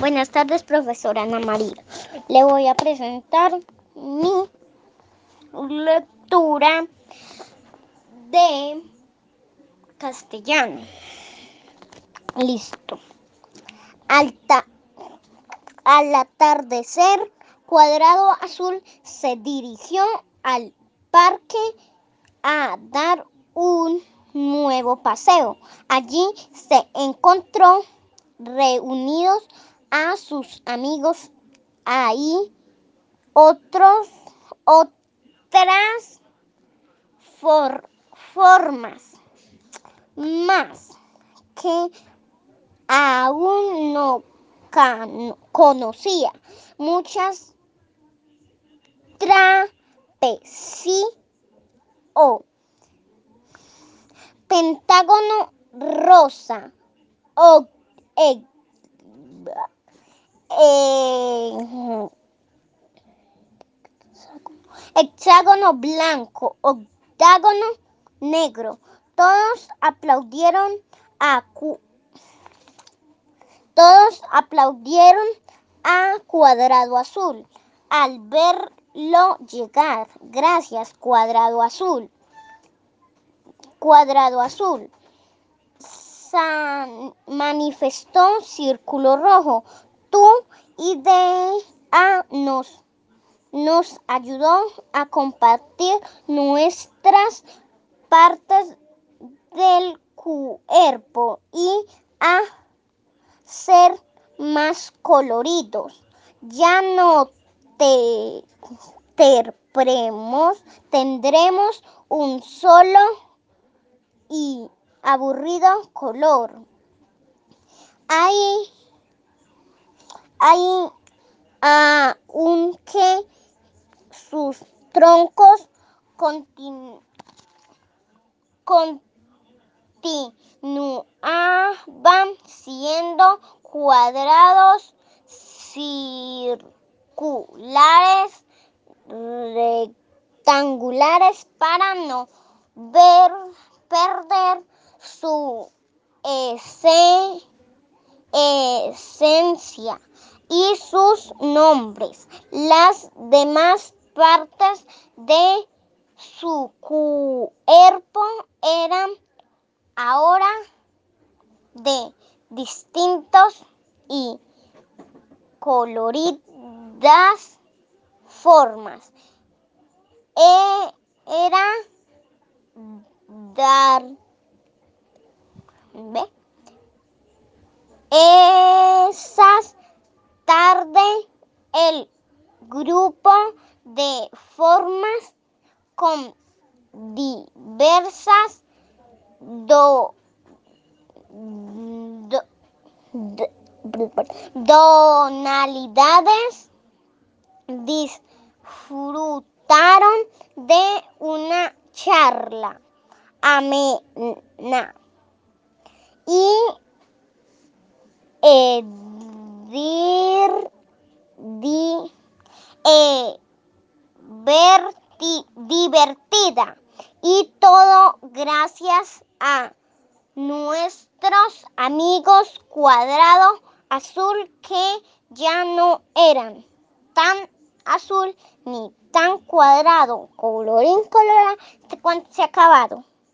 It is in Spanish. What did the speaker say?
Buenas tardes, profesora Ana María. Le voy a presentar mi lectura de castellano. Listo. Alta, al atardecer, Cuadrado Azul se dirigió al parque a dar un nuevo paseo. Allí se encontró reunidos a sus amigos ahí otros otras formas más que aún no conocía muchas o pentágono rosa o e, eh, hexágono blanco, octágono negro. Todos aplaudieron a todos aplaudieron a Cuadrado Azul al verlo llegar. Gracias, Cuadrado Azul. Cuadrado Azul. Manifestó Círculo Rojo. Tu idea nos, ayudó a compartir nuestras partes del cuerpo y a ser más coloridos. Ya no te, tendremos un solo y aburrido color. Hay, hay aunque sus troncos continúan siendo cuadrados, circulares, rectangulares para no ver perder su esencia y sus nombres. Las demás partes de su cuerpo eran ahora de distintos y coloridas formas. E, era dar grupo de formas con diversas do, do, donalidades disfrutaron de una charla amena. Y edir, di, e, divertida y todo gracias a nuestros amigos cuadrado azul que ya no eran tan azul ni tan cuadrado, colorín colorado, cuando se ha acabado.